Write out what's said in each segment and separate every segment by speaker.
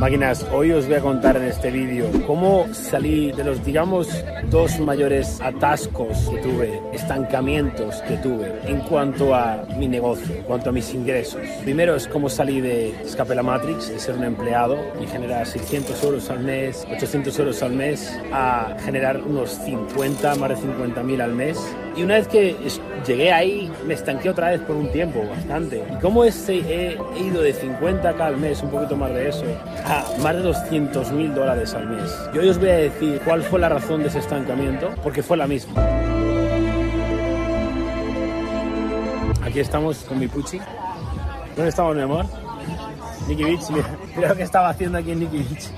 Speaker 1: Máquinas, hoy os voy a contar en este vídeo cómo salí de los, digamos, dos mayores atascos que tuve, estancamientos que tuve en cuanto a mi negocio, en cuanto a mis ingresos. Primero es cómo salí de Escape la Matrix, de ser un empleado y generar 600 euros al mes, 800 euros al mes, a generar unos 50, más de 50 mil al mes. Y una vez que llegué ahí, me estanqué otra vez por un tiempo, bastante. ¿Y cómo este, he ido de 50k al mes, un poquito más de eso, más de 200 mil dólares al mes? Yo hoy os voy a decir cuál fue la razón de ese estancamiento, porque fue la misma. Aquí estamos con mi Pucci. ¿Dónde estamos, mi amor? Nicky Beach, mira, mira lo que estaba haciendo aquí en Nicky Beach.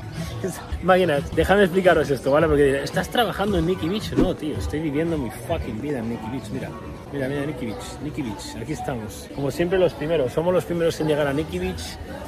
Speaker 1: Máquinas, déjame explicaros esto, ¿vale? Porque ¿estás trabajando en Nicky Beach? No, tío, estoy viviendo mi fucking vida en Nicky Beach, mira. Mira, mira, Nicky Beach, Nicky aquí estamos. Como siempre los primeros, somos los primeros en llegar a Nicky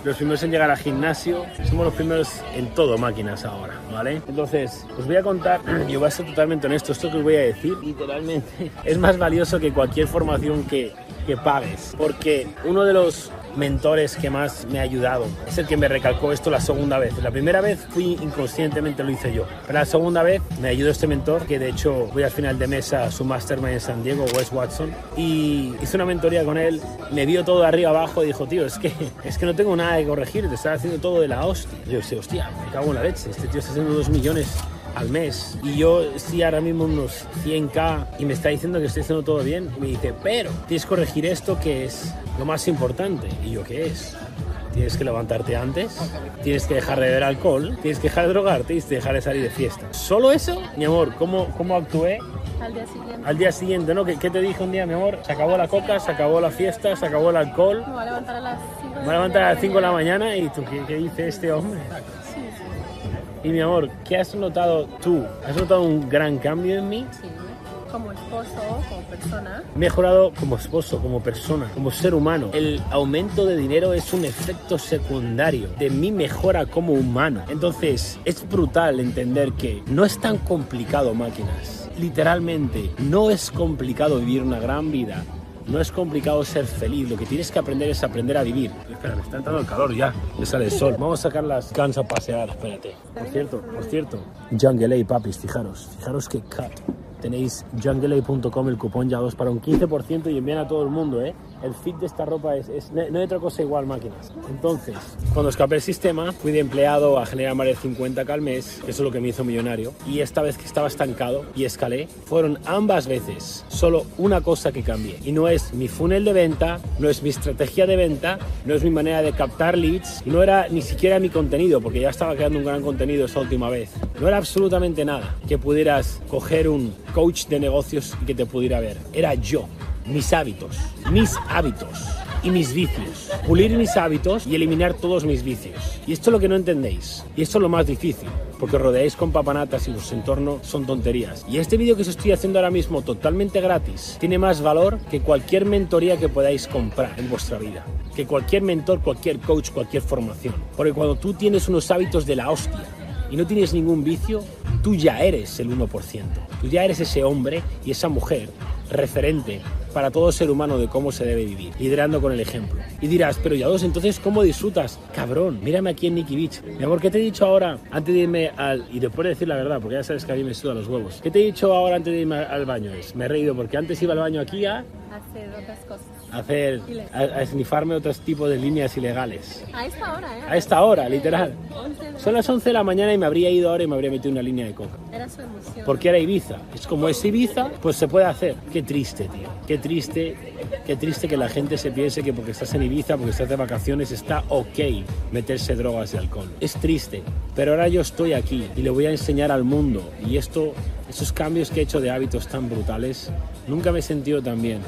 Speaker 1: los primeros en llegar al gimnasio, somos los primeros en todo máquinas ahora, ¿vale? Entonces, os voy a contar, yo voy a ser totalmente honesto, esto que os voy a decir, literalmente, es más valioso que cualquier formación que, que pagues, porque uno de los mentores que más me ha ayudado. Es el que me recalcó esto la segunda vez. La primera vez fui inconscientemente, lo hice yo. Pero la segunda vez me ayudó este mentor, que de hecho voy al final de mesa a su mastermind en San Diego, Wes Watson, y hice una mentoría con él, me vio todo de arriba abajo y dijo, tío, es que, es que no tengo nada que corregir, te estás haciendo todo de la hostia. yo dije, hostia, me cago en la leche, este tío está haciendo dos millones al mes y yo estoy ahora mismo unos 100k y me está diciendo que estoy haciendo todo bien y me dice, pero tienes que corregir esto que es lo más importante. Y yo, ¿qué es? Tienes que levantarte antes, tienes que dejar de beber alcohol, tienes que dejar de drogarte, tienes que dejar de salir de fiesta. Solo eso, mi amor, ¿cómo, cómo actué?
Speaker 2: Al día siguiente.
Speaker 1: Al día siguiente, ¿no? ¿Qué, ¿Qué, te dije un día, mi amor? Se acabó la coca, se acabó la fiesta, se acabó el alcohol.
Speaker 2: Me voy a levantar a las 5
Speaker 1: Me voy a levantar a las 5 de la mañana y tú, ¿qué, qué dice este hombre? Y mi amor, ¿qué has notado tú? ¿Has notado un gran cambio en mí?
Speaker 2: sí. Como esposo, como persona.
Speaker 1: mejorado como esposo, como persona, como ser humano. El aumento de dinero es un efecto secundario de mi mejora como humano. Entonces, es brutal entender que no es tan complicado máquinas. Literalmente, no es complicado vivir una gran vida. No es complicado ser feliz, lo que tienes que aprender es aprender a vivir. Espera, me está entrando el calor ya, me sale el sol. Vamos a sacar las cans a pasear, espérate. Por cierto, por cierto, Jungle A, papis, fijaros, fijaros que cut tenéis junglea.com el cupón ya 2 para un 15% y envían a todo el mundo, ¿eh? El fit de esta ropa es, es, no hay otra cosa igual, máquinas. Entonces, cuando escapé el sistema, fui de empleado a generar más de 50 al mes, que eso es lo que me hizo millonario. Y esta vez que estaba estancado y escalé, fueron ambas veces solo una cosa que cambié. Y no es mi funnel de venta, no es mi estrategia de venta, no es mi manera de captar leads, no era ni siquiera mi contenido, porque ya estaba creando un gran contenido esa última vez. No era absolutamente nada que pudieras coger un coach de negocios que te pudiera ver. Era yo mis hábitos, mis hábitos y mis vicios. Pulir mis hábitos y eliminar todos mis vicios. Y esto es lo que no entendéis. Y esto es lo más difícil. Porque os rodeáis con papanatas y vuestro entorno son tonterías. Y este vídeo que os estoy haciendo ahora mismo totalmente gratis tiene más valor que cualquier mentoría que podáis comprar en vuestra vida. Que cualquier mentor, cualquier coach, cualquier formación. Porque cuando tú tienes unos hábitos de la hostia y no tienes ningún vicio, tú ya eres el 1%. Tú ya eres ese hombre y esa mujer referente para todo ser humano de cómo se debe vivir, liderando con el ejemplo. Y dirás, pero ya dos, entonces, ¿cómo disfrutas? Cabrón, mírame aquí en Nicky Beach. Mi amor, ¿qué te he dicho ahora antes de irme al... Y después de decir la verdad, porque ya sabes que a mí me suda los huevos. ¿Qué te he dicho ahora antes de irme al baño? Es, me he reído porque antes iba al baño aquí a...
Speaker 2: Hacer otras cosas.
Speaker 1: Hacer, a, a esnifarme otros tipos de líneas ilegales.
Speaker 2: A esta hora, ¿eh?
Speaker 1: A esta hora, literal.
Speaker 2: 11 de-
Speaker 1: Son las 11 de la mañana y me habría ido ahora y me habría metido una línea de coca.
Speaker 2: Era su emoción.
Speaker 1: Porque era Ibiza. Es como es Ibiza, pues se puede hacer. Qué triste, tío. Qué triste, qué triste que la gente se piense que porque estás en Ibiza, porque estás de vacaciones, está ok meterse drogas y alcohol. Es triste. Pero ahora yo estoy aquí y le voy a enseñar al mundo. Y esto, esos cambios que he hecho de hábitos tan brutales, nunca me he sentido tan bien.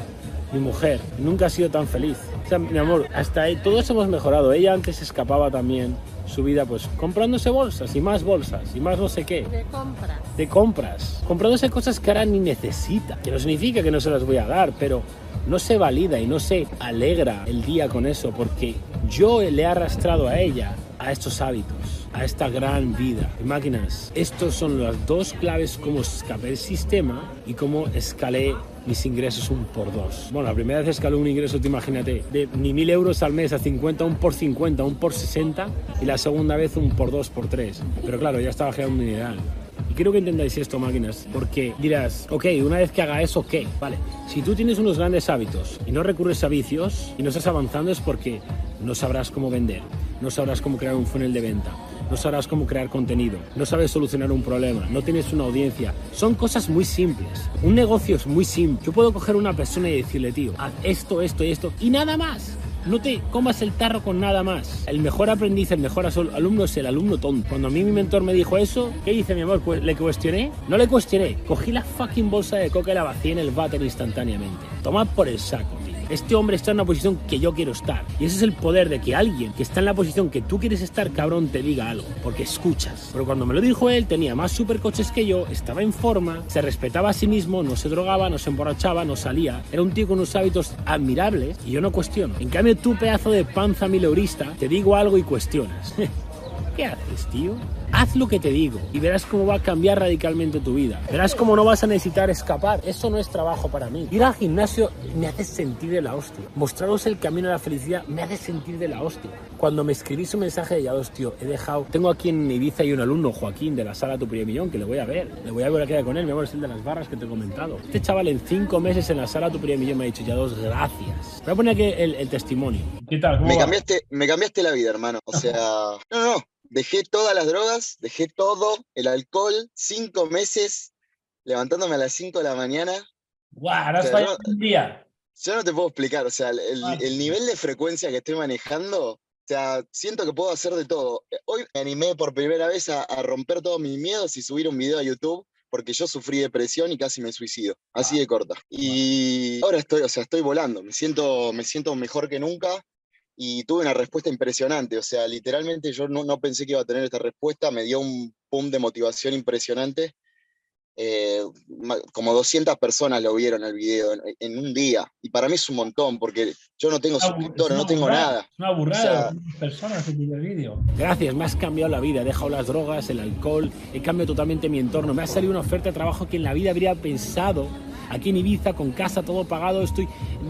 Speaker 1: Mi mujer nunca ha sido tan feliz. O sea, mi amor, hasta ahí todos hemos mejorado. Ella antes escapaba también su vida pues comprándose bolsas y más bolsas y más no sé qué
Speaker 2: De compras.
Speaker 1: de compras, comprándose cosas que ahora ni necesita, que no significa que no se las voy a dar, pero no se valida y no se alegra el día con eso, porque yo le he arrastrado a ella a estos hábitos, a esta gran vida. Máquinas, estos son las dos claves como escapé el sistema y cómo escalé mis ingresos un por dos. Bueno, la primera vez escalé un ingreso, te imagínate, de ni mil euros al mes a 50, un por 50, un por 60 y la segunda vez un por dos, por tres. Pero claro, ya estaba generando un dineral. Y quiero que entendáis esto, máquinas, porque dirás, ok, una vez que haga eso, ¿qué? Vale, si tú tienes unos grandes hábitos y no recurres a vicios y no estás avanzando es porque no sabrás cómo vender, no sabrás cómo crear un funnel de venta, no sabrás cómo crear contenido, no sabes solucionar un problema, no tienes una audiencia. Son cosas muy simples. Un negocio es muy simple. Yo puedo coger una persona y decirle, tío, haz esto, esto y esto y nada más. No te comas el tarro con nada más. El mejor aprendiz, el mejor alumno es el alumno tonto. Cuando a mí mi mentor me dijo eso, ¿qué hice, mi amor? Pues le cuestioné. No le cuestioné. Cogí la fucking bolsa de coca y la vacié en el váter instantáneamente. Toma por el saco, tío. Este hombre está en una posición que yo quiero estar. Y ese es el poder de que alguien que está en la posición que tú quieres estar, cabrón, te diga algo. Porque escuchas. Pero cuando me lo dijo él, tenía más supercoches que yo, estaba en forma, se respetaba a sí mismo, no se drogaba, no se emborrachaba, no salía. Era un tío con unos hábitos admirables y yo no cuestiono. En cambio, tú, pedazo de panza mileurista, te digo algo y cuestionas. ¿Qué haces, tío? Haz lo que te digo y verás cómo va a cambiar radicalmente tu vida. Verás cómo no vas a necesitar escapar. Eso no es trabajo para mí. Ir al gimnasio me hace sentir de la hostia. Mostraros el camino a la felicidad me hace sentir de la hostia. Cuando me escribís un mensaje de ya tío, he dejado. Tengo aquí en Ibiza y un alumno, Joaquín, de la sala Tu Primer Millón, que le voy a ver. Le voy a ver a quedar con él. Mi amor, es el de las barras que te he comentado. Este chaval en cinco meses en la sala Tu Primer Millón me ha dicho ya dos, gracias. Voy a poner aquí el, testimonio.
Speaker 3: ¿Qué tal? me, cambiaste, me cambiaste la vida, hermano. O sea, no, no, Dejé todas las drogas, dejé todo, el alcohol, cinco meses, levantándome a las cinco de la mañana.
Speaker 1: ¡Guau! Wow, un día.
Speaker 3: Yo no te puedo explicar, o sea, el, nivel de frecuencia que estoy manejando, o sea, siento que puedo hacer de todo. Hoy me animé por primera vez a, romper todos mis miedos y subir un video a YouTube porque yo sufrí depresión y casi me suicido, así de corta. Y ahora estoy, o sea, estoy volando, me siento, me siento mejor que nunca y tuve una respuesta impresionante. O sea, literalmente yo no, pensé que iba a tener esta respuesta, me dio un pum de motivación impresionante. Eh, como 200 personas lo vieron el video en, un día. Y para mí es un montón, porque yo no tengo suscriptores, no tengo nada.
Speaker 1: Es una burrada personas en el vídeo. Gracias, me has cambiado la vida. He dejado las drogas, el alcohol, he cambiado totalmente mi entorno. Me ha salido una oferta de trabajo que en la vida habría pensado aquí en Ibiza, con casa, todo pagado, estoy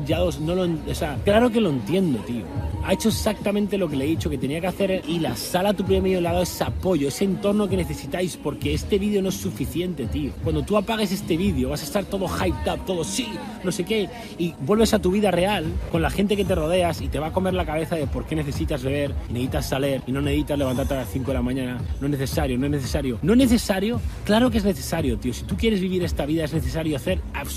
Speaker 1: ya no lo, o sea, claro que lo entiendo, tío. Ha hecho exactamente lo que le he dicho que tenía que hacer y la sala tu primer medio dado ese apoyo, ese entorno que necesitáis porque este vídeo no es suficiente, tío. Cuando tú apagues este vídeo vas a estar todo hyped up, todo sí, no sé qué, y vuelves a tu vida real con la gente que te rodeas y te va a comer la cabeza de por qué necesitas beber, necesitas salir y no necesitas levantarte a las 5 de la mañana. No es necesario, no es necesario. No es necesario, claro que es necesario, tío. Si tú quieres vivir esta vida es necesario hacer absolutamente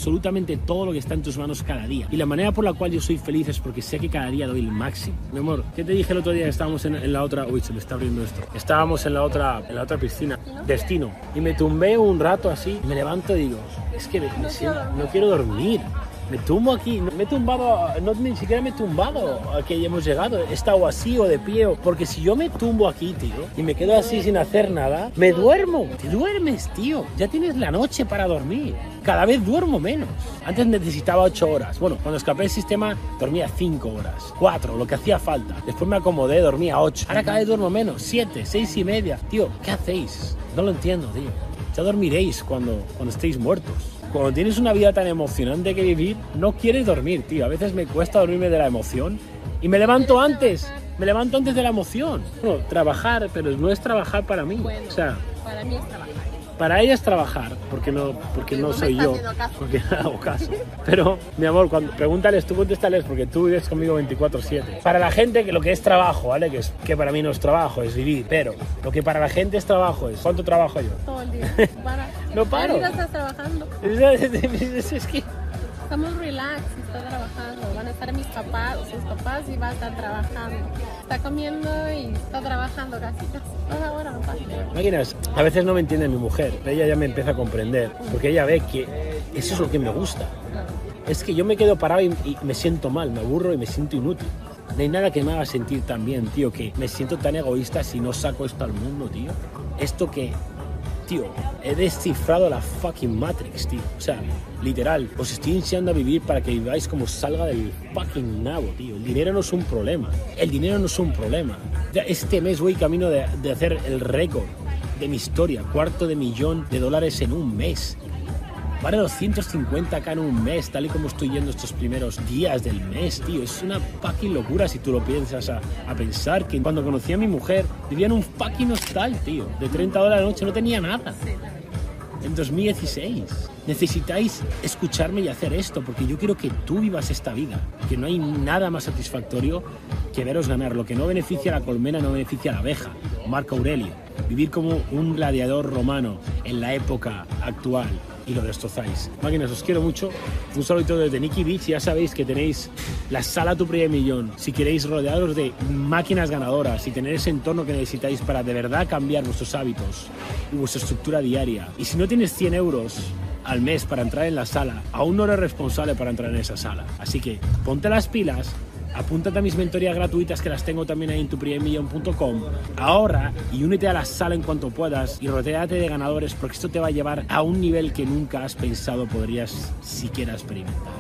Speaker 1: todo lo que está en tus manos cada día. Y la manera por la cual yo soy feliz es porque sé que cada día doy el máximo. Mi amor, ¿qué te dije el otro día estábamos en, la otra... Uy, se me está abriendo esto. Estábamos en la otra, en la otra piscina, Destino. Y me tumbé un rato así, me levanto y digo, es que no quiero dormir. Me tumbo aquí, me he tumbado, no ni siquiera me he tumbado a que hemos llegado, he estado así o de pie, porque si yo me tumbo aquí, tío, y me quedo así sin hacer nada, me duermo, te duermes, tío, ya tienes la noche para dormir, cada vez duermo menos. Antes necesitaba 8 horas, bueno, cuando escapé del sistema dormía 5 horas, 4, lo que hacía falta, después me acomodé, dormía 8, ahora cada vez duermo menos, 7, 6 y media, tío, ¿qué hacéis? No lo entiendo, tío. Ya dormiréis cuando, cuando estéis muertos cuando tienes una vida tan emocionante que vivir, no quieres dormir, tío. A veces me cuesta dormirme de la emoción y me levanto antes. Me levanto antes de la emoción. Bueno, trabajar, pero no es trabajar para mí.
Speaker 2: o sea, para mí es trabajar.
Speaker 1: Para ella es trabajar, porque no, porque no soy yo, porque no hago caso. Pero, mi amor, cuando pregúntales, tú contéstales, porque tú vives conmigo 24-7. Para la gente, que lo que es trabajo, ¿vale? Que, es, que para mí no es trabajo, es vivir. Pero lo que para la gente es trabajo es, ¿cuánto trabajo yo?
Speaker 2: Todo el día.
Speaker 1: no paro.
Speaker 2: estás trabajando.
Speaker 1: es que
Speaker 2: estamos relax, está trabajando, van a estar mis papás, sus papás y va a estar trabajando. Está comiendo y está trabajando casi, no pasa.
Speaker 1: Máquinas, a veces no me entiende mi mujer, ella ya me empieza a comprender, porque ella ve que eso es lo que me gusta. Es que yo me quedo parado y, y me siento mal, me aburro y me siento inútil. No hay nada que me haga sentir tan bien, tío, que me siento tan egoísta si no saco esto al mundo, tío. Esto que tío, he descifrado la fucking Matrix, tío. O sea, literal, os estoy enseñando a vivir para que viváis como salga del fucking nabo, tío. El dinero no es un problema. El dinero no es un problema. Este mes voy camino de, de hacer el récord de mi historia, cuarto de millón de dólares en un mes. Vale 250k en un mes, tal y como estoy yendo estos primeros días del mes, tío. Es una fucking locura si tú lo piensas a, a pensar que cuando conocí a mi mujer vivía en un fucking hostal, tío. De 30 dólares a la noche no tenía nada. En 2016. Necesitáis escucharme y hacer esto, porque yo quiero que tú vivas esta vida. Que no hay nada más satisfactorio que veros ganar. Lo que no beneficia a la colmena no beneficia a la abeja. Marco Aurelio. Vivir como un gladiador romano en la época actual y lo destrozáis. Máquinas, os quiero mucho. Un saludito desde Nicky Beach. Ya sabéis que tenéis la sala Tu Primer Millón. Si queréis rodearos de máquinas ganadoras y tener ese entorno que necesitáis para de verdad cambiar vuestros hábitos y vuestra estructura diaria. Y si no tienes 100 euros al mes para entrar en la sala, aún no eres responsable para entrar en esa sala. Así que ponte las pilas apúntate a mis mentorías gratuitas que las tengo también ahí en tuprimermillón.com. Ahorra y únete a la sala en cuanto puedas y rodeate de ganadores porque esto te va a llevar a un nivel que nunca has pensado podrías siquiera experimentar.